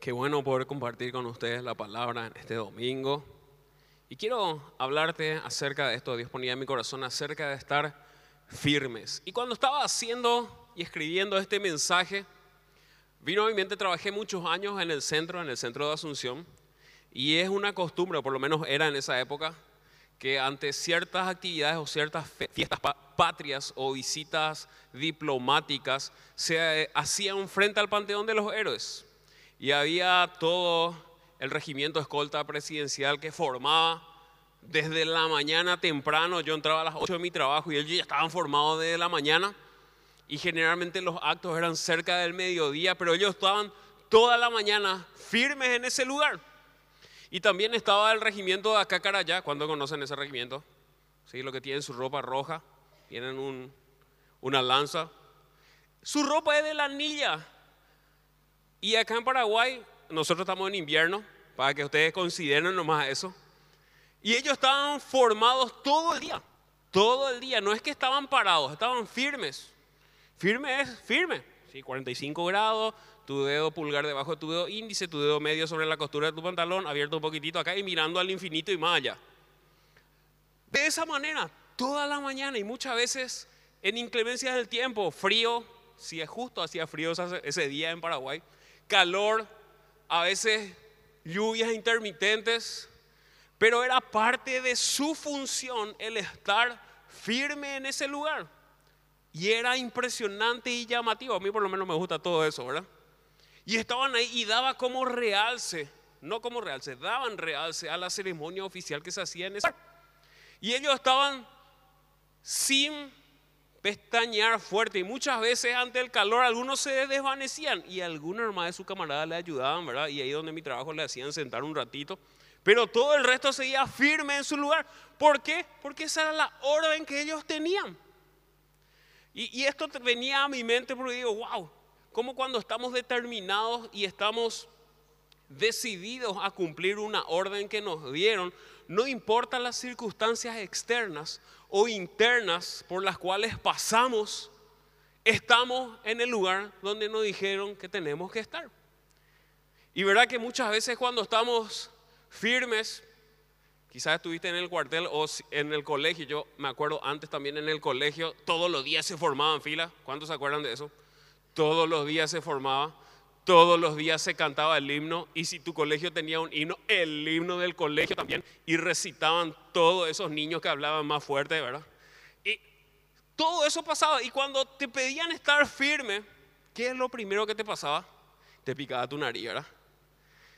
Qué bueno poder compartir con ustedes la palabra en este domingo. Y quiero hablarte acerca de esto, Dios ponía en mi corazón, acerca de estar firmes. Y cuando estaba haciendo y escribiendo este mensaje, vino a mi mente, trabajé muchos años en el centro, en el centro de Asunción, y es una costumbre, o por lo menos era en esa época, que ante ciertas actividades o ciertas fiestas patrias o visitas diplomáticas se eh, hacían frente al Panteón de los Héroes y había todo el regimiento escolta presidencial que formaba desde la mañana temprano. Yo entraba a las 8 de mi trabajo y ellos ya estaban formados desde la mañana y generalmente los actos eran cerca del mediodía, pero ellos estaban toda la mañana firmes en ese lugar. Y también estaba el regimiento de Acacarayá, cuando conocen ese regimiento, ¿sí? lo que tienen su ropa roja, tienen un, una lanza. Su ropa es de la anilla, y acá en Paraguay, nosotros estamos en invierno, para que ustedes consideren nomás eso. Y ellos estaban formados todo el día, todo el día. No es que estaban parados, estaban firmes. Firme es firme. Sí, 45 grados, tu dedo pulgar debajo de tu dedo índice, tu dedo medio sobre la costura de tu pantalón, abierto un poquitito acá y mirando al infinito y más allá. De esa manera, toda la mañana y muchas veces en inclemencias del tiempo, frío, si es justo, hacía frío ese día en Paraguay calor, a veces lluvias intermitentes, pero era parte de su función el estar firme en ese lugar. Y era impresionante y llamativo. A mí por lo menos me gusta todo eso, ¿verdad? Y estaban ahí y daba como realce, no como realce, daban realce a la ceremonia oficial que se hacía en ese. Y ellos estaban sin pestañear fuerte y muchas veces ante el calor algunos se desvanecían y algunos hermanos de su camarada le ayudaban, ¿verdad? Y ahí donde mi trabajo le hacían sentar un ratito, pero todo el resto seguía firme en su lugar. ¿Por qué? Porque esa era la orden que ellos tenían. Y, y esto venía a mi mente porque digo, wow, como cuando estamos determinados y estamos decididos a cumplir una orden que nos dieron, no importa las circunstancias externas o internas por las cuales pasamos, estamos en el lugar donde nos dijeron que tenemos que estar. Y verdad que muchas veces cuando estamos firmes, quizás estuviste en el cuartel o en el colegio, yo me acuerdo antes también en el colegio, todos los días se formaban filas, ¿cuántos se acuerdan de eso? Todos los días se formaba, todos los días se cantaba el himno y si tu colegio tenía un himno, el himno del colegio también y recitaban todos esos niños que hablaban más fuerte, ¿verdad? Y todo eso pasaba y cuando te pedían estar firme, ¿qué es lo primero que te pasaba? Te picaba tu nariz, ¿verdad?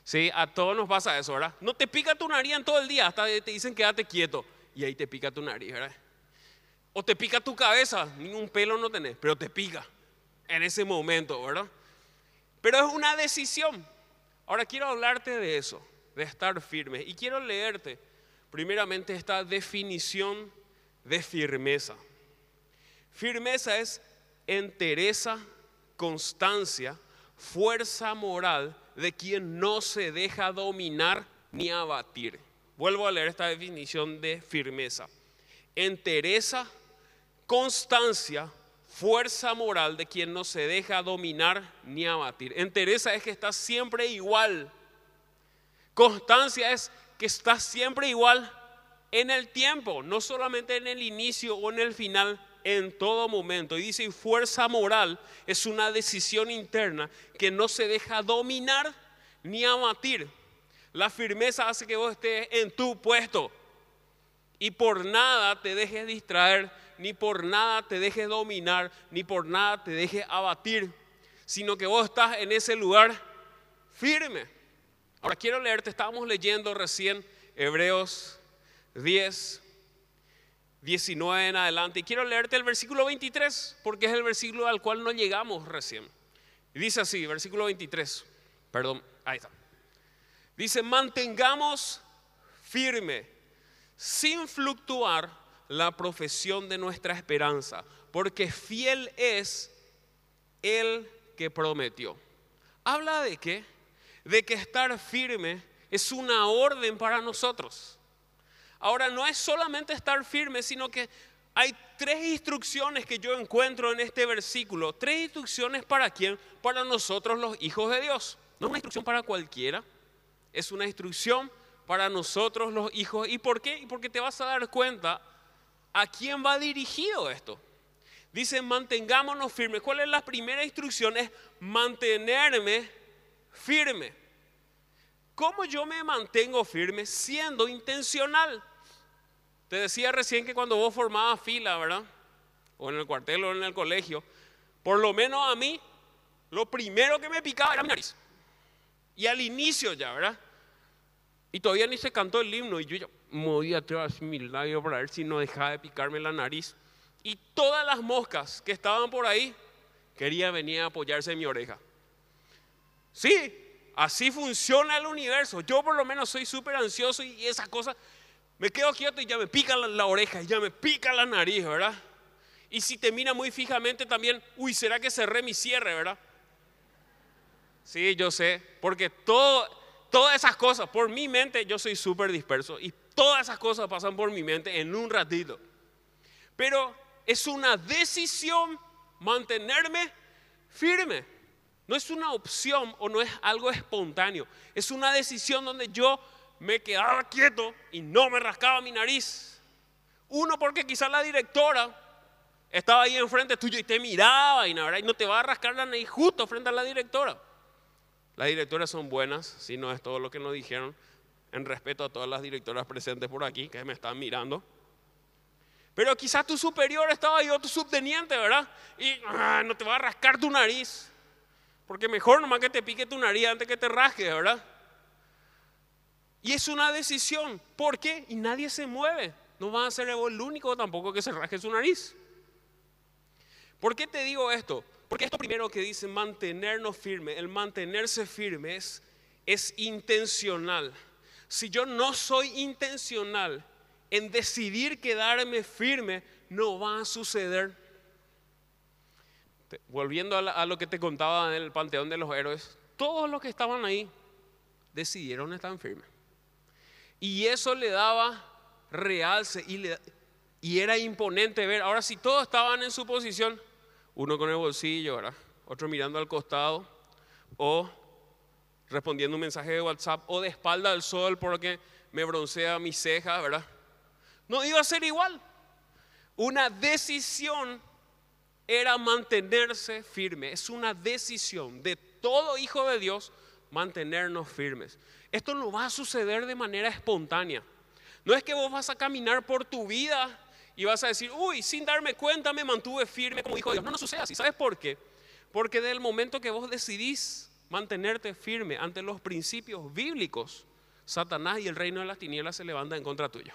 Sí, a todos nos pasa eso, ¿verdad? No te pica tu nariz en todo el día, hasta te dicen quédate quieto y ahí te pica tu nariz, ¿verdad? O te pica tu cabeza, ningún pelo no tenés, pero te pica en ese momento, ¿verdad? Pero es una decisión. Ahora quiero hablarte de eso, de estar firme. Y quiero leerte primeramente esta definición de firmeza. Firmeza es entereza, constancia, fuerza moral de quien no se deja dominar ni abatir. Vuelvo a leer esta definición de firmeza. Entereza, constancia, fuerza moral de quien no se deja dominar ni abatir. Entereza es que está siempre igual. Constancia es que está siempre igual en el tiempo, no solamente en el inicio o en el final, en todo momento. Y dice, fuerza moral es una decisión interna que no se deja dominar ni abatir. La firmeza hace que vos estés en tu puesto y por nada te dejes distraer ni por nada te dejes dominar, ni por nada te dejes abatir, sino que vos estás en ese lugar firme. Ahora quiero leerte, estábamos leyendo recién Hebreos 10, 19 en adelante, y quiero leerte el versículo 23, porque es el versículo al cual no llegamos recién. Dice así, versículo 23, perdón, ahí está. Dice, mantengamos firme, sin fluctuar la profesión de nuestra esperanza, porque fiel es el que prometió. ¿Habla de qué? De que estar firme es una orden para nosotros. Ahora, no es solamente estar firme, sino que hay tres instrucciones que yo encuentro en este versículo. Tres instrucciones para quién? Para nosotros los hijos de Dios. No es una instrucción para cualquiera, es una instrucción para nosotros los hijos. ¿Y por qué? Porque te vas a dar cuenta a quién va dirigido esto. Dice, mantengámonos firmes. ¿Cuál es la primera instrucción? Es mantenerme firme. ¿Cómo yo me mantengo firme? Siendo intencional. Te decía recién que cuando vos formabas fila, ¿verdad? O en el cuartel o en el colegio, por lo menos a mí, lo primero que me picaba era mi nariz. Y al inicio ya, ¿verdad? Y todavía ni se cantó el himno y yo ya movía atrás mi labio para ver si no dejaba de picarme la nariz. Y todas las moscas que estaban por ahí querían venir a apoyarse en mi oreja. Sí, así funciona el universo. Yo por lo menos soy súper ansioso y esa cosa, me quedo quieto y ya me pica la, oreja y ya me pica la nariz, ¿verdad? Y si te mira muy fijamente también, uy, ¿será que cerré mi cierre, verdad? Sí, yo sé, porque todo, todas esas cosas, por mi mente, yo soy súper disperso y todas esas cosas pasan por mi mente en un ratito. Pero es una decisión mantenerme firme. No es una opción o no es algo espontáneo. Es una decisión donde yo me quedaba quieto y no me rascaba mi nariz. Uno, porque quizás la directora estaba ahí enfrente tuyo y te miraba y, no te va a rascar la nariz justo frente a la directora. Las directoras son buenas, si no es todo lo que nos dijeron, en respeto a todas las directoras presentes por aquí que me están mirando. Pero quizás tu superior estaba ahí o tu subteniente, ¿verdad? Y ah, no te va a rascar tu nariz. Porque mejor nomás que te pique tu nariz antes que te rasque, ¿verdad? Y es una decisión. ¿Por qué? Y nadie se mueve. No va a ser el único tampoco que se rasque su nariz. ¿Por qué te digo esto? Porque esto primero que dice mantenernos firmes, el mantenerse firmes es intencional. Si yo no soy intencional en decidir quedarme firme, no va a suceder. Volviendo a, lo que te contaba en el Panteón de los Héroes, todos los que estaban ahí decidieron estar firmes. Y eso le daba realce y, era imponente ver. Ahora, si todos estaban en su posición, uno con el bolsillo, otro mirando al costado, o respondiendo un mensaje de WhatsApp, o de espalda al sol porque me broncea mi ceja, ¿verdad? No iba a ser igual. Una decisión era mantenerse firme. Es una decisión de todo hijo de Dios mantenernos firmes. Esto no va a suceder de manera espontánea. No es que vos vas a caminar por tu vida y vas a decir, uy, sin darme cuenta me mantuve firme como hijo de Dios. No, no sucede así. ¿Sabes por qué? Porque del momento que vos decidís mantenerte firme ante los principios bíblicos, Satanás y el reino de las tinieblas se levantan en contra tuyo.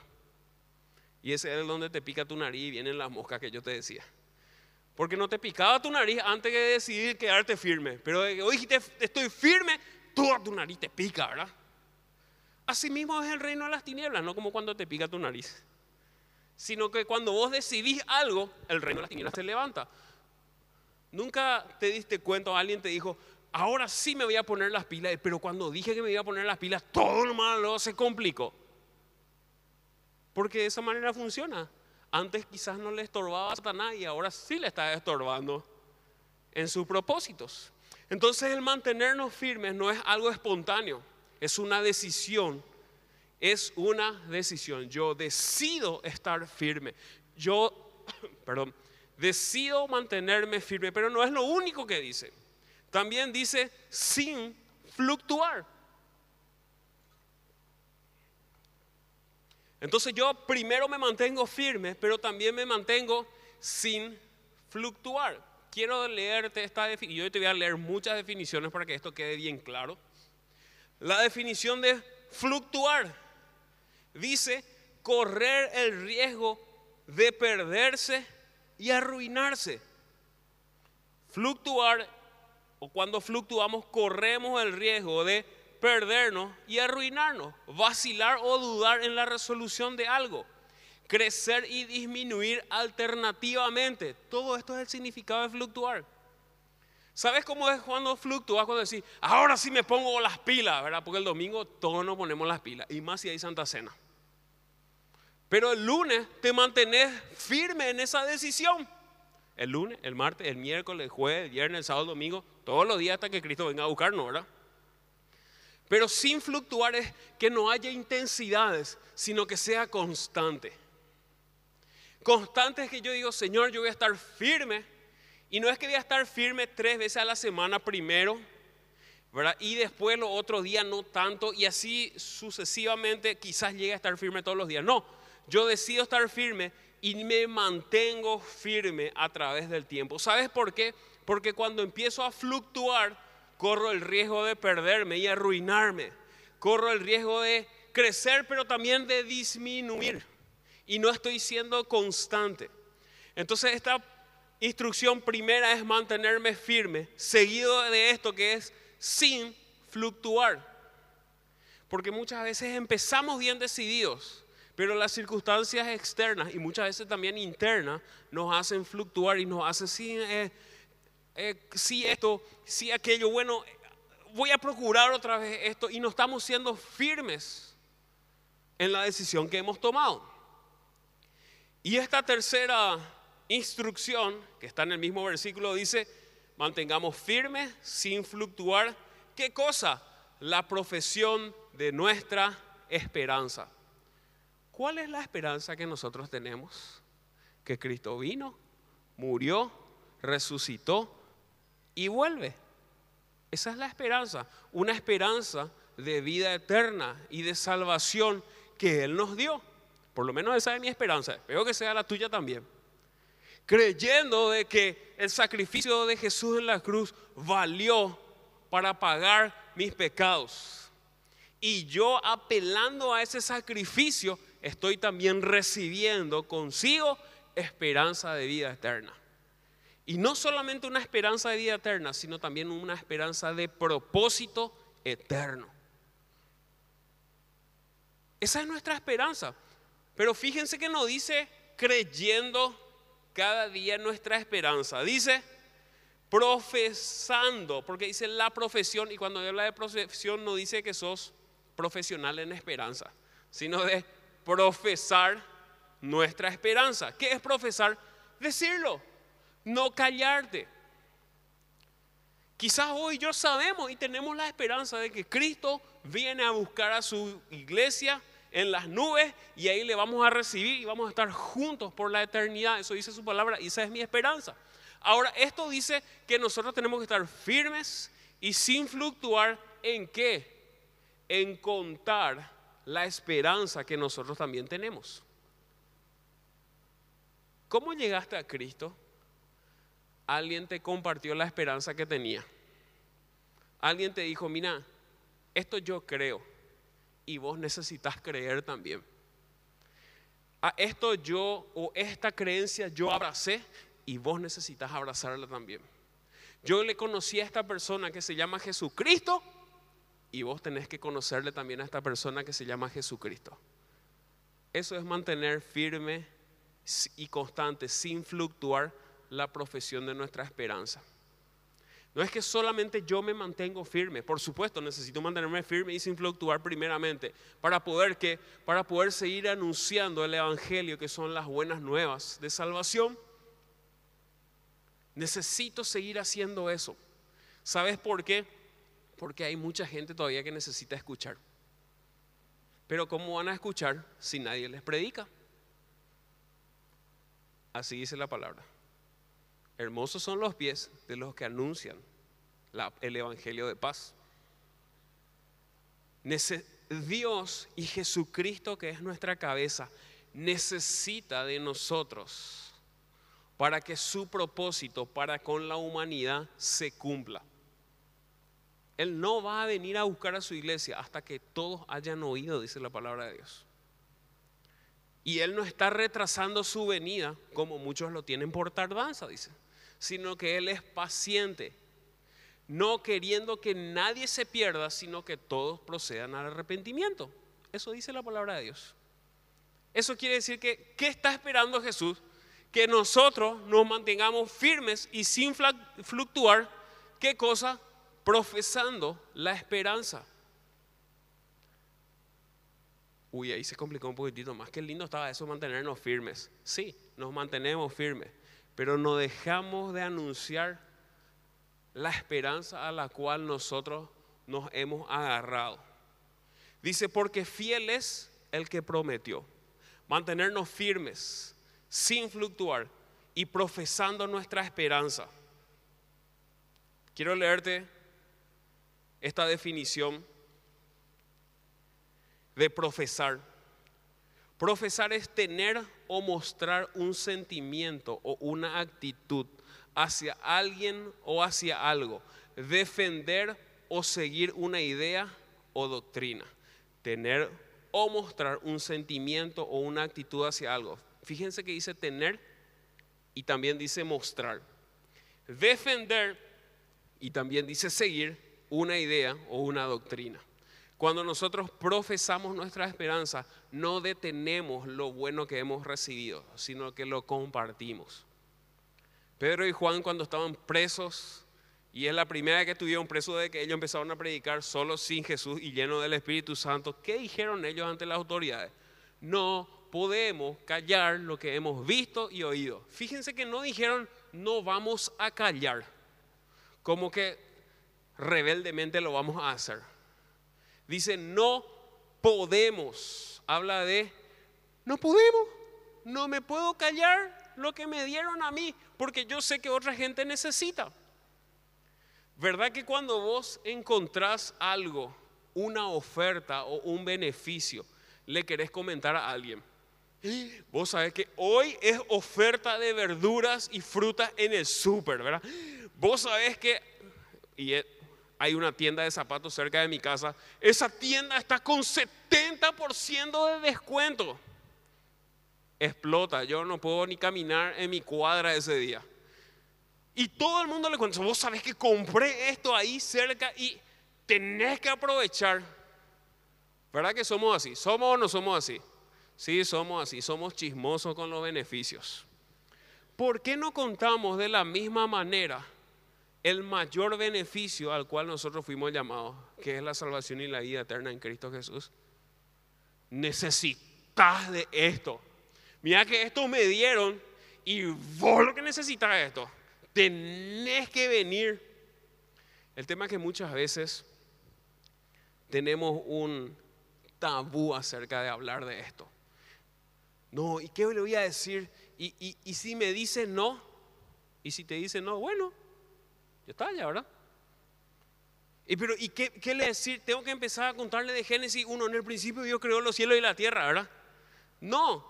Y ese es donde te pica tu nariz y vienen las moscas que yo te decía. Porque no te picaba tu nariz antes de decidir quedarte firme. Pero hoy dijiste, estoy firme, toda tu nariz te pica, ¿verdad? Así mismo es el reino de las tinieblas, no como cuando te pica tu nariz sino que cuando vos decidís algo, el reino de las tinieblas se levanta. Nunca te diste cuenta alguien te dijo, ahora sí me voy a poner las pilas, pero cuando dije que me iba a poner las pilas, todo lo malo se complicó. Porque de esa manera funciona. Antes quizás no le estorbaba a Satanás y ahora sí le está estorbando en sus propósitos. Entonces el mantenernos firmes no es algo espontáneo, es una decisión es una decisión. Yo decido estar firme. Yo, perdón, decido mantenerme firme, pero no es lo único que dice. También dice sin fluctuar. Entonces yo primero me mantengo firme, pero también me mantengo sin fluctuar. Quiero leerte esta definición, yo te voy a leer muchas definiciones para que esto quede bien claro. La definición de fluctuar dice correr el riesgo de perderse y arruinarse. Fluctuar, o cuando fluctuamos, corremos el riesgo de perdernos y arruinarnos, vacilar o dudar en la resolución de algo, crecer y disminuir alternativamente. Todo esto es el significado de fluctuar. ¿Sabes cómo es cuando fluctúas? Cuando decís, ahora sí me pongo las pilas, ¿verdad? Porque el domingo todos nos ponemos las pilas, y más si hay Santa Cena. Pero el lunes te mantenés firme en esa decisión. El lunes, el martes, el miércoles, el jueves, el viernes, el sábado, el domingo, todos los días hasta que Cristo venga a buscarnos, ¿verdad? Pero sin fluctuar es que no haya intensidades, sino que sea constante. Constante es que yo digo, Señor, yo voy a estar firme. Y no es que voy a estar firme tres veces a la semana primero, ¿verdad? Y después los otros días no tanto, y así sucesivamente quizás llegue a estar firme todos los días. No, yo decido estar firme y me mantengo firme a través del tiempo. ¿Sabes por qué? Porque cuando empiezo a fluctuar, corro el riesgo de perderme y arruinarme. Corro el riesgo de crecer, pero también de disminuir. Y no estoy siendo constante. Entonces esta instrucción primera es mantenerme firme, seguido de esto que es sin fluctuar. Porque muchas veces empezamos bien decididos, pero las circunstancias externas y muchas veces también internas nos hacen fluctuar y nos hacen, sí, eh, eh, esto, sí aquello, bueno, voy a procurar otra vez esto y no estamos siendo firmes en la decisión que hemos tomado. Y esta tercera instrucción, que está en el mismo versículo, dice, mantengamos firmes sin fluctuar. ¿Qué cosa? La profesión de nuestra esperanza. ¿Cuál es la esperanza que nosotros tenemos? Que Cristo vino, murió, resucitó y vuelve. Esa es la esperanza, una esperanza de vida eterna y de salvación que Él nos dio. Por lo menos esa es mi esperanza. Espero que sea la tuya también. Creyendo de que el sacrificio de Jesús en la cruz valió para pagar mis pecados. Y yo apelando a ese sacrificio, estoy también recibiendo consigo esperanza de vida eterna. Y no solamente una esperanza de vida eterna, sino también una esperanza de propósito eterno. Esa es nuestra esperanza. Pero fíjense que no dice creyendo cada día nuestra esperanza. Dice profesando, porque dice la profesión, y cuando habla de profesión no dice que sos profesional en esperanza, sino de profesar nuestra esperanza. ¿Qué es profesar? Decirlo, no callarte. Quizás hoy yo sabemos y tenemos la esperanza de que Cristo viene a buscar a su iglesia en las nubes y ahí le vamos a recibir y vamos a estar juntos por la eternidad. Eso dice su palabra y esa es mi esperanza. Ahora, esto dice que nosotros tenemos que estar firmes y sin fluctuar en qué? En contar la esperanza que nosotros también tenemos. ¿Cómo llegaste a Cristo? Alguien te compartió la esperanza que tenía. Alguien te dijo, mira, esto yo creo y vos necesitas creer también. A esto yo o esta creencia yo abracé y vos necesitas abrazarla también. Yo le conocí a esta persona que se llama Jesucristo y vos tenés que conocerle también a esta persona que se llama Jesucristo. Eso es mantener firme y constante, sin fluctuar, la profesión de nuestra esperanza. No es que solamente yo me mantengo firme, por supuesto necesito mantenerme firme y sin fluctuar primeramente para poder que para poder seguir anunciando el evangelio que son las buenas nuevas de salvación. Necesito seguir haciendo eso. ¿Sabes por qué? Porque hay mucha gente todavía que necesita escuchar. Pero ¿cómo van a escuchar si nadie les predica? Así dice la palabra. Hermosos son los pies de los que anuncian el Evangelio de paz. Dios y Jesucristo, que es nuestra cabeza, necesita de nosotros para que su propósito para con la humanidad se cumpla. Él no va a venir a buscar a su iglesia hasta que todos hayan oído, dice la palabra de Dios. Y Él no está retrasando su venida como muchos lo tienen por tardanza, dice sino que Él es paciente, no queriendo que nadie se pierda, sino que todos procedan al arrepentimiento. Eso dice la palabra de Dios. Eso quiere decir que, ¿qué está esperando Jesús? Que nosotros nos mantengamos firmes y sin fluctuar, ¿qué cosa? Profesando la esperanza. Uy, ahí se complicó un poquitito más. Qué lindo estaba eso, mantenernos firmes. Sí, nos mantenemos firmes pero no dejamos de anunciar la esperanza a la cual nosotros nos hemos agarrado. Dice, porque fiel es el que prometió. Mantenernos firmes, sin fluctuar y profesando nuestra esperanza. Quiero leerte esta definición de profesar. Profesar es tener o mostrar un sentimiento o una actitud hacia alguien o hacia algo. Defender o seguir una idea o doctrina. Tener o mostrar un sentimiento o una actitud hacia algo. Fíjense que dice tener y también dice mostrar. Defender y también dice seguir una idea o una doctrina. Cuando nosotros profesamos nuestra esperanza, no detenemos lo bueno que hemos recibido, sino que lo compartimos. Pedro y Juan cuando estaban presos, y es la primera vez que estuvieron presos de que ellos empezaron a predicar solo sin Jesús y lleno del Espíritu Santo, ¿qué dijeron ellos ante las autoridades? No podemos callar lo que hemos visto y oído. Fíjense que no dijeron, no vamos a callar, como que rebeldemente lo vamos a hacer Dice, no podemos. Habla de, no podemos. No me puedo callar lo que me dieron a mí, porque yo sé que otra gente necesita. ¿Verdad que cuando vos encontrás algo, una oferta o un beneficio, le querés comentar a alguien? Vos sabés que hoy es oferta de verduras y frutas en el súper, ¿verdad? Vos sabés que, y hay una tienda de zapatos cerca de mi casa. Esa tienda está con 70% de descuento. Explota, yo no puedo ni caminar en mi cuadra ese día. Y todo el mundo le cuenta, vos sabés que compré esto ahí cerca y tenés que aprovechar. ¿Verdad que somos así? ¿Somos o no somos así? Sí, somos así, somos chismosos con los beneficios. ¿Por qué no contamos de la misma manera? El mayor beneficio al cual nosotros fuimos llamados, que es la salvación y la vida eterna en Cristo Jesús. Necesitas de esto. Mira que esto me dieron y vos lo que necesitas es esto. Tenés que venir. El tema es que muchas veces tenemos un tabú acerca de hablar de esto. No, ¿y qué le voy a decir? Y, y si me dice no, y si te dice no, bueno, está, ya, ¿verdad? Y, pero, ¿y qué, qué, le decir? Tengo que empezar a contarle de Génesis 1. En el principio Dios creó los cielos y la tierra, ¿verdad? No.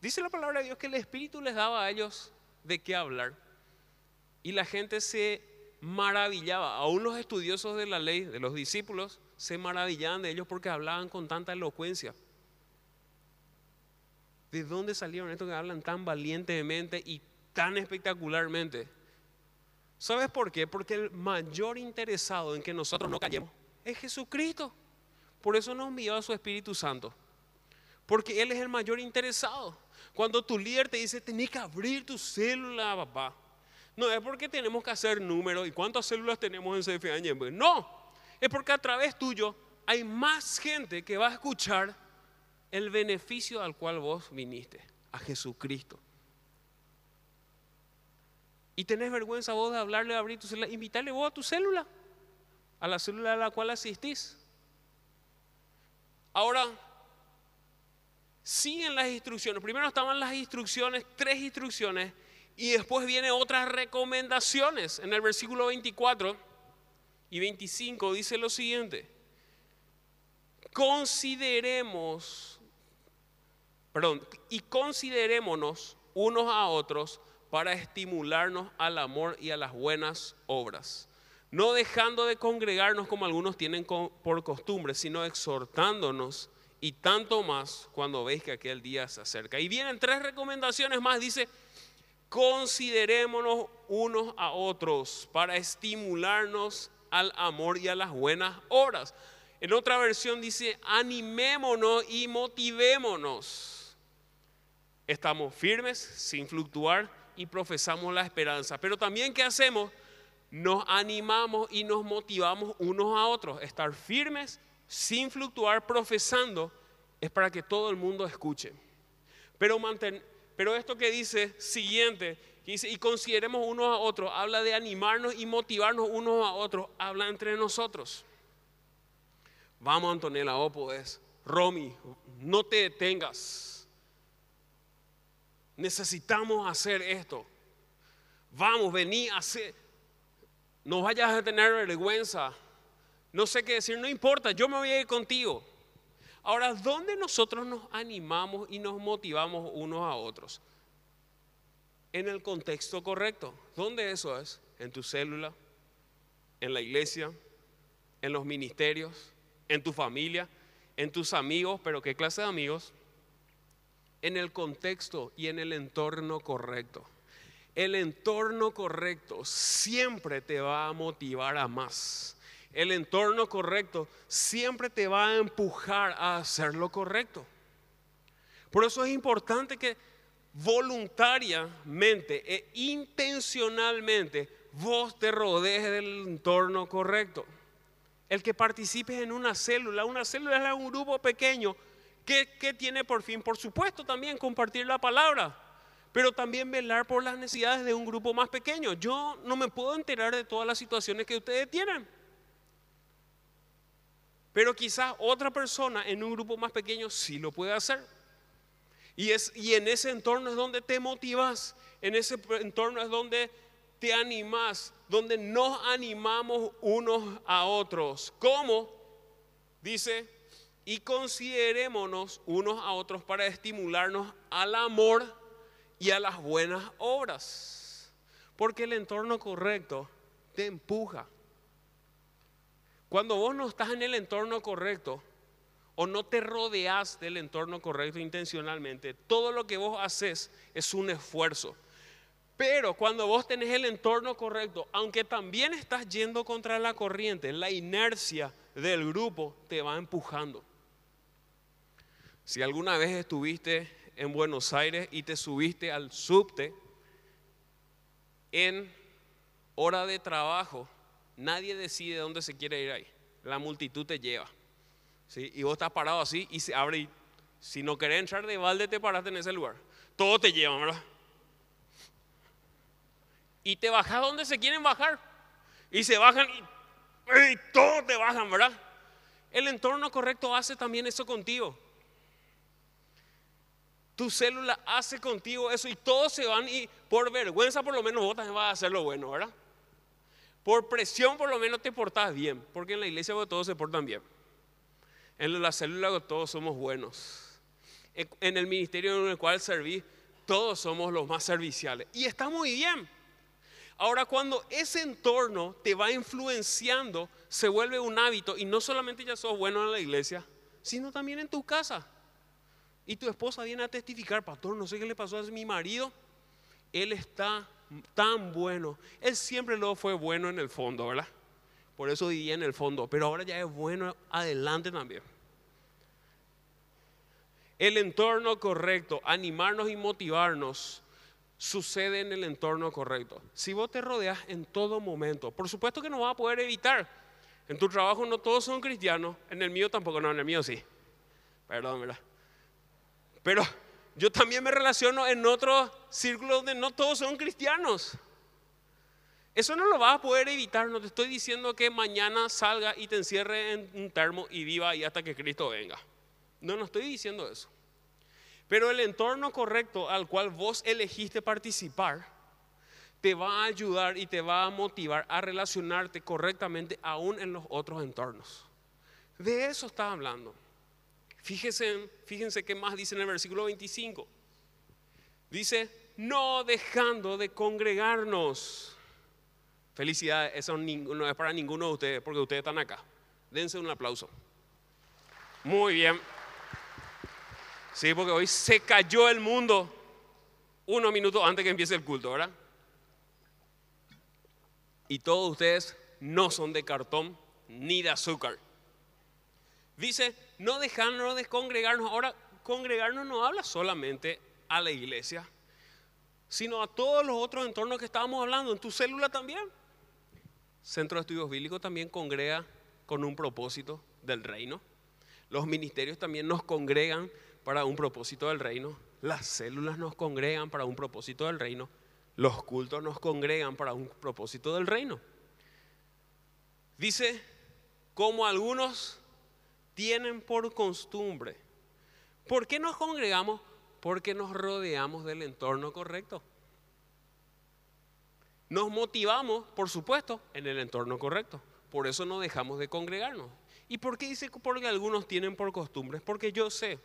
Dice la palabra de Dios que el Espíritu les daba a ellos de qué hablar. Y la gente se maravillaba. Aún los estudiosos de la ley, de los discípulos, se maravillaban de ellos porque hablaban con tanta elocuencia. ¿De dónde salieron estos que hablan tan valientemente y tan espectacularmente? ¿Sabes por qué? Porque el mayor interesado en que nosotros no callemos es Jesucristo. Por eso nos envió a su Espíritu Santo. Porque Él es el mayor interesado. Cuando tu líder te dice, tenés que abrir tu célula, papá. No es porque tenemos que hacer números y cuántas células tenemos en CFA No, es porque a través tuyo hay más gente que va a escuchar el beneficio al cual vos viniste, a Jesucristo. Y tenés vergüenza vos de hablarle, de abrir tu célula, invitarle vos a tu célula, a la célula a la cual asistís. Ahora, siguen las instrucciones. Primero estaban las instrucciones, tres instrucciones, y después vienen otras recomendaciones. En el versículo 24 y 25 dice lo siguiente. Consideremos, perdón, y considerémonos unos a otros para estimularnos al amor y a las buenas obras. No dejando de congregarnos como algunos tienen por costumbre, sino exhortándonos y tanto más cuando veis que aquel día se acerca. Y vienen tres recomendaciones más. Dice, considerémonos unos a otros para estimularnos al amor y a las buenas obras. En otra versión dice, animémonos y motivémonos. Estamos firmes sin fluctuar y profesamos la esperanza. Pero también, ¿qué hacemos? Nos animamos y nos motivamos unos a otros. Estar firmes, sin fluctuar, profesando, es para que todo el mundo escuche. Pero, pero esto que dice siguiente, y consideremos unos a otros, habla de animarnos y motivarnos unos a otros, habla entre nosotros. Vamos, Antonella, vos podés. Romy, no te detengas. Necesitamos hacer esto. Vamos, vení hacer. No vayas a tener vergüenza. No sé qué decir, no importa, yo me voy a ir contigo. Ahora, ¿dónde nosotros nos animamos y nos motivamos unos a otros? En el contexto correcto. ¿Dónde eso es? En tu célula, en la iglesia, en los ministerios, en tu familia, en tus amigos, pero ¿qué clase de amigos? En el contexto y en el entorno correcto. El entorno correcto siempre te va a motivar a más. El entorno correcto siempre te va a empujar a hacer lo correcto. Por eso es importante que voluntariamente e intencionalmente vos te rodees del entorno correcto. El que participes en una célula, una célula es un grupo pequeño que, tiene por fin, por supuesto, también compartir la palabra, pero también velar por las necesidades de un grupo más pequeño. Yo no me puedo enterar de todas las situaciones que ustedes tienen. Pero quizás otra persona en un grupo más pequeño sí lo puede hacer. Y, es, y en ese entorno es donde te motivas, en ese entorno es donde te animas, donde nos animamos unos a otros. ¿Cómo? Dice, y considerémonos unos a otros para estimularnos al amor y a las buenas obras. Porque el entorno correcto te empuja. Cuando vos no estás en el entorno correcto o no te rodeas del entorno correcto intencionalmente, todo lo que vos haces es un esfuerzo. Pero cuando vos tenés el entorno correcto, aunque también estás yendo contra la corriente, la inercia del grupo te va empujando. Si alguna vez estuviste en Buenos Aires y te subiste al subte en hora de trabajo, nadie decide dónde se quiere ir ahí. La multitud te lleva. ¿sí? Y vos estás parado así y se abre. Y, si no querés entrar de balde, te paraste en ese lugar. Todo te lleva, ¿verdad? y te bajas donde se quieren bajar. Y se bajan y, todos te bajan, ¿verdad? El entorno correcto hace también eso contigo. Tu célula hace contigo eso y todos se van y por vergüenza por lo menos vos también vas a hacer lo bueno, ¿verdad? Por presión por lo menos te portas bien, porque en la iglesia todos se portan bien. En la célula todos somos buenos. En el ministerio en el cual serví, todos somos los más serviciales. Y está muy bien. Ahora, cuando ese entorno te va influenciando, se vuelve un hábito y no solamente ya sos bueno en la iglesia, sino también en tu casa. Y tu esposa viene a testificar, pastor, no sé qué le pasó a mi marido. Él está tan bueno. Él siempre lo fue bueno en el fondo, ¿verdad? Por eso vivía en el fondo, pero ahora ya es bueno adelante también. El entorno correcto, animarnos y motivarnos sucede en el entorno correcto. Si vos te rodeas en todo momento, por supuesto que no vas a poder evitar. En tu trabajo no todos son cristianos, en el mío tampoco, no, en el mío sí. Perdón, ¿verdad? Pero yo también me relaciono en otros círculos donde no todos son cristianos. Eso no lo vas a poder evitar, no te estoy diciendo que mañana salga y te encierre en un termo y viva ahí hasta que Cristo venga. No, no estoy diciendo eso. Pero el entorno correcto al cual vos elegiste participar te va a ayudar y te va a motivar a relacionarte correctamente aún en los otros entornos. De eso está hablando. Fíjense, fíjense qué más dice en el versículo 25. Dice, no dejando de congregarnos. Felicidades, eso no es para ninguno de ustedes, porque ustedes están acá. Dense un aplauso. Muy bien. Sí, porque hoy se cayó el mundo unos minutos antes que empiece el culto, ¿verdad? Y todos ustedes no son de cartón ni de azúcar. Dice, no dejarnos de congregarnos. Ahora, congregarnos no habla solamente a la iglesia, sino a todos los otros entornos que estábamos hablando, en tu célula también. Centro de Estudios Bíblicos también congrega con un propósito del reino. Los ministerios también nos congregan para un propósito del reino, las células nos congregan para un propósito del reino, los cultos nos congregan para un propósito del reino. Dice, como algunos tienen por costumbre. ¿Por qué nos congregamos? Porque nos rodeamos del entorno correcto. Nos motivamos, por supuesto, en el entorno correcto. Por eso no dejamos de congregarnos. ¿Y por qué dice porque algunos tienen por costumbre? Porque yo sé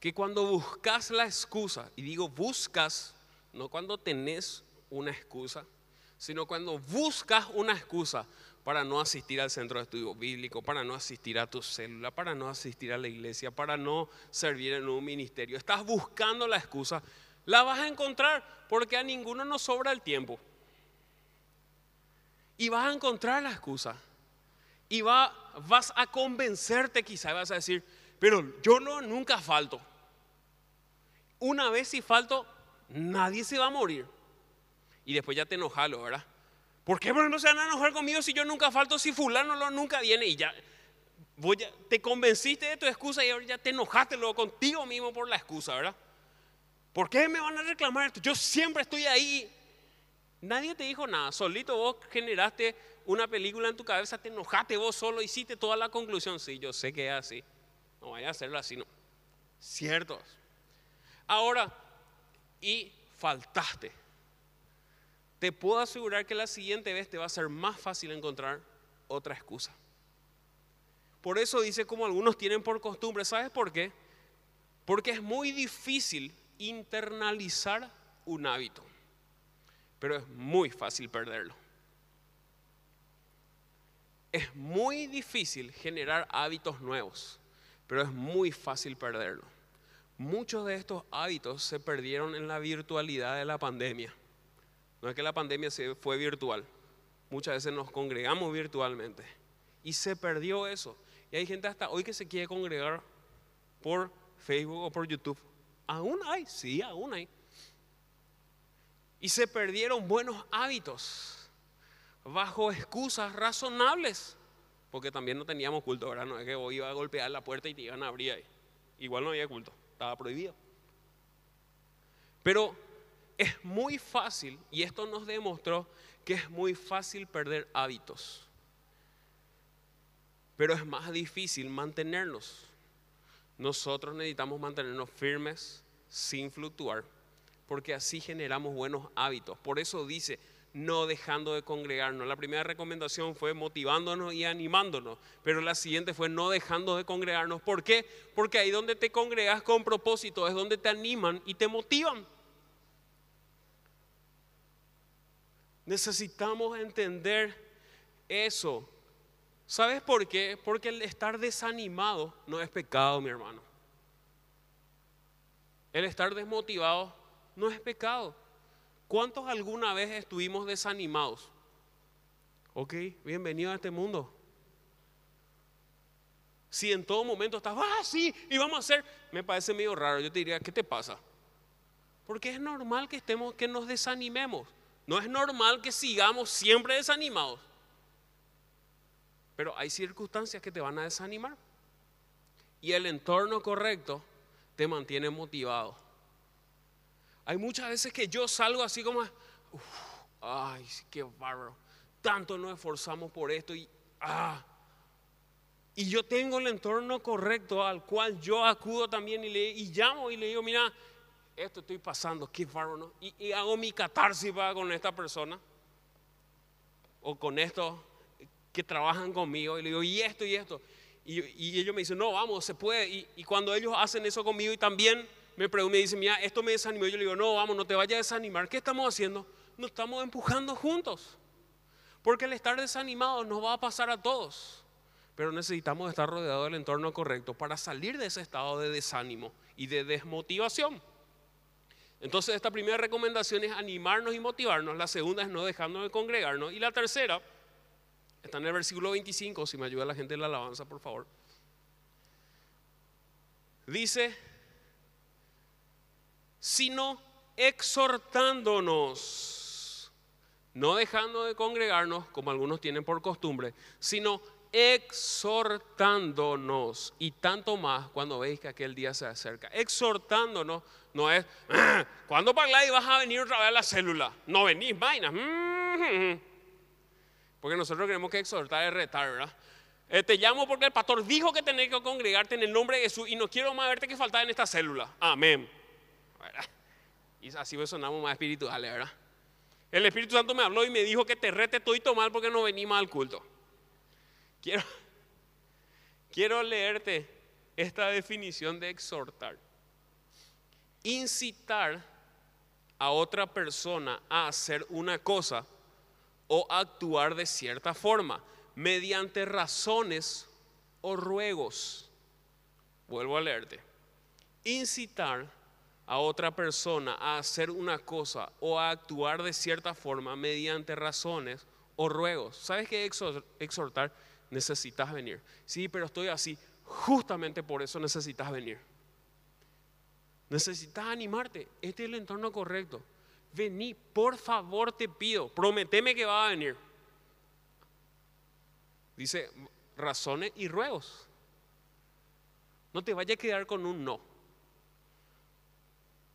que cuando buscas la excusa, y digo buscas, no cuando tenés una excusa, sino cuando buscas una excusa para no asistir al centro de estudio bíblico, para no asistir a tu célula, para no asistir a la iglesia, para no servir en un ministerio. Estás buscando la excusa, la vas a encontrar porque a ninguno nos sobra el tiempo. Y vas a encontrar la excusa. Y va, vas a convencerte quizá, vas a decir, pero yo no, nunca falto. Una vez si falto, nadie se va a morir. Y después ya te enojalo, ¿verdad? ¿Por qué no se van a enojar conmigo si yo nunca falto, si fulano no, nunca viene y ya, voy te convenciste de tu excusa y ahora ya te enojaste luego contigo mismo por la excusa, ¿verdad? ¿Por qué me van a reclamar esto? Yo siempre estoy ahí. Nadie te dijo nada, solito vos generaste una película en tu cabeza, te enojaste vos solo, hiciste toda la conclusión. Sí, yo sé que es así. No vaya a hacerlo así, no. Cierto. Ahora, y faltaste te puedo asegurar que la siguiente vez te va a ser más fácil encontrar otra excusa. Por eso dice como algunos tienen por costumbre, ¿sabes por qué? Porque es muy difícil internalizar un hábito, pero es muy fácil perderlo. Es muy difícil generar hábitos nuevos, pero es muy fácil perderlo. Muchos de estos hábitos se perdieron en la virtualidad de la pandemia. No es que la pandemia se fue virtual. Muchas veces nos congregamos virtualmente. Y se perdió eso. Y hay gente hasta hoy que se quiere congregar por Facebook o por YouTube. Aún hay, sí, aún hay. Y se perdieron buenos hábitos bajo excusas razonables. Porque también no teníamos culto, ¿verdad? No es que hoy iba a golpear la puerta y te iban a abrir ahí. Igual no había culto, estaba prohibido. Pero es muy fácil, y esto nos demostró que es muy fácil perder hábitos, pero es más difícil mantenerlos. Nosotros necesitamos mantenernos firmes sin fluctuar, porque así generamos buenos hábitos. Por eso dice, no dejando de congregarnos. La primera recomendación fue motivándonos y animándonos, pero la siguiente fue no dejando de congregarnos. ¿Por qué? Porque ahí donde te congregas con propósito es donde te animan y te motivan. Necesitamos entender eso. ¿Sabes por qué? Porque el estar desanimado no es pecado, mi hermano. El estar desmotivado no es pecado. ¿Cuántos alguna vez estuvimos desanimados? Ok, bienvenido a este mundo. Si en todo momento estás, ah, sí, y vamos a hacer, me parece medio raro. Yo te diría, ¿qué te pasa? Porque es normal que estemos, que nos desanimemos. No es normal que sigamos siempre desanimados. Pero hay circunstancias que te van a desanimar. Y el entorno correcto te mantiene motivado. Hay muchas veces que yo salgo así como, ay, qué bárbaro. Tanto nos esforzamos por esto y, ah. Y yo tengo el entorno correcto al cual yo acudo también y, le, y llamo y le digo, mira, esto estoy pasando, qué bárbaro, ¿no? Y, hago mi catarsis con esta persona o con estos que trabajan conmigo y le digo, y esto y esto. Y, ellos me dicen, no, vamos, se puede. Y, cuando ellos hacen eso conmigo y también me preguntan, me dicen, mira, esto me desanimó, yo le digo, no, vamos, no te vayas a desanimar. ¿Qué estamos haciendo? Nos estamos empujando juntos. Porque el estar desanimado nos va a pasar a todos. Pero necesitamos estar rodeados del entorno correcto para salir de ese estado de desánimo y de desmotivación. Entonces esta primera recomendación es animarnos y motivarnos, la segunda es no dejarnos de congregarnos y la tercera está en el versículo 25, si me ayuda la gente en la alabanza, por favor. Dice, sino exhortándonos, no dejando de congregarnos como algunos tienen por costumbre, sino exhortándonos y tanto más cuando veis que aquel día se acerca. Exhortándonos no es, ¿cuándo y vas a venir otra vez a la célula? No venís, vainas. Mm-hmm. Porque nosotros queremos que exhortar es retar, ¿verdad? Eh, te llamo porque el pastor dijo que tenés que congregarte en el nombre de Jesús y no quiero más verte que faltar en esta célula. Amén. Y así sonamos más espirituales, ¿verdad? El Espíritu Santo me habló y me dijo que te rete todo mal porque no venimos al culto. Quiero, quiero leerte esta definición de exhortar. Incitar a otra persona a hacer una cosa o actuar de cierta forma mediante razones o ruegos. Vuelvo a leerte. Incitar a otra persona a hacer una cosa o a actuar de cierta forma mediante razones o ruegos. ¿Sabes qué exhortar? Necesitas venir. Sí, pero estoy así. Justamente por eso necesitas venir. Necesitas animarte. Este es el entorno correcto. Vení, por favor te pido. Prometeme que va a venir. Dice razones y ruegos. No te vayas a quedar con un no.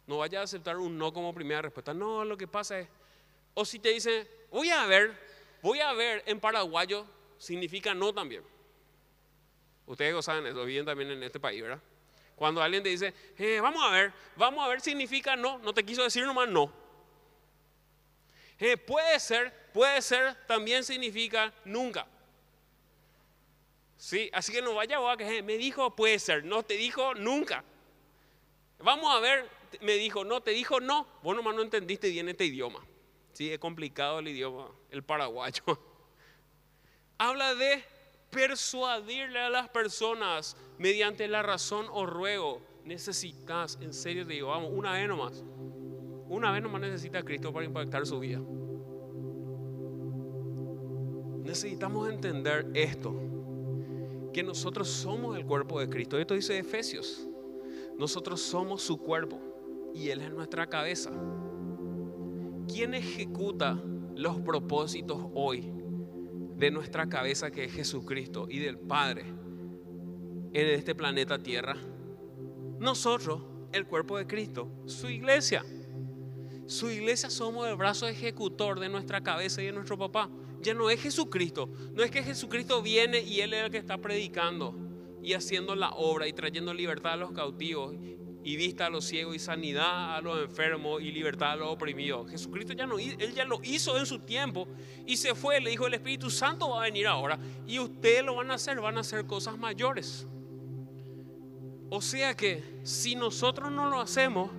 No vayas a aceptar un no como primera respuesta. No, lo que pasa es, o si te dicen, voy a ver, voy a ver en paraguayo, significa no también. Ustedes lo saben eso, viven también en este país, ¿verdad? Cuando alguien te dice, eh, vamos a ver, vamos a ver, significa no, no te quiso decir nomás no. Eh, puede ser, puede ser, también significa nunca. Sí, así que no vaya a que me dijo puede ser, no te dijo nunca. Vamos a ver, me dijo no, te dijo no. Vos nomás no entendiste bien este idioma. Sí, es complicado el idioma, el paraguayo. Habla de persuadirle a las personas mediante la razón o ruego. Necesitas, en serio te digo, vamos, una vez nomás. Una vez nomás necesita Cristo para impactar su vida. Necesitamos entender esto que nosotros somos el cuerpo de Cristo. Esto dice Efesios. Nosotros somos su cuerpo y Él es nuestra cabeza. ¿Quién ejecuta los propósitos hoy de nuestra cabeza que es Jesucristo y del Padre en este planeta Tierra? Nosotros, el cuerpo de Cristo, su iglesia. Su iglesia somos el brazo ejecutor de nuestra cabeza y de nuestro papá ya no es Jesucristo. No es que Jesucristo viene y Él es el que está predicando y haciendo la obra y trayendo libertad a los cautivos y vista a los ciegos y sanidad a los enfermos y libertad a los oprimidos. Jesucristo ya no, Él ya lo hizo en su tiempo y se fue. Le dijo el Espíritu Santo va a venir ahora y ustedes lo van a hacer, van a hacer cosas mayores. O sea que si nosotros no lo hacemos,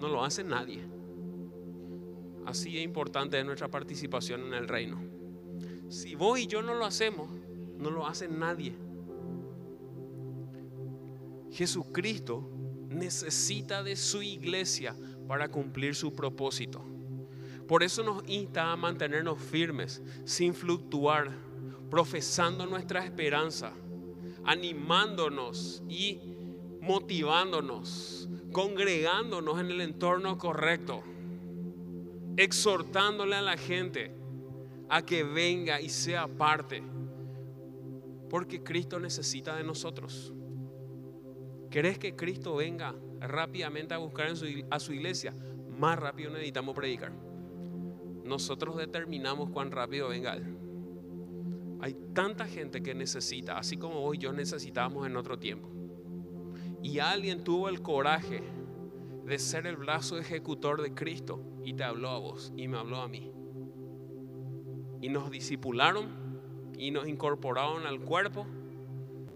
no lo hace nadie. Así es importante nuestra participación en el reino. Si vos y yo no lo hacemos, no lo hace nadie. Jesucristo necesita de su iglesia para cumplir su propósito. Por eso nos insta a mantenernos firmes, sin fluctuar, profesando nuestra esperanza, animándonos y motivándonos, congregándonos en el entorno correcto exhortándole a la gente a que venga y sea parte. Porque Cristo necesita de nosotros. ¿Querés que Cristo venga rápidamente a buscar a su iglesia? Más rápido necesitamos predicar. Nosotros determinamos cuán rápido venga Él. Hay tanta gente que necesita, así como hoy yo necesitamos en otro tiempo. Y alguien tuvo el coraje de ser el brazo ejecutor de Cristo y te habló a vos y me habló a mí. Y nos disipularon y nos incorporaron al cuerpo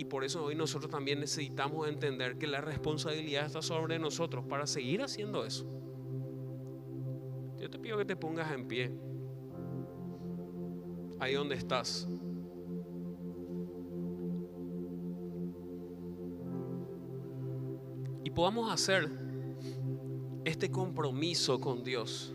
y por eso hoy nosotros también necesitamos entender que la responsabilidad está sobre nosotros para seguir haciendo eso. Yo te pido que te pongas en pie. Ahí donde estás. Y podamos hacer este compromiso con Dios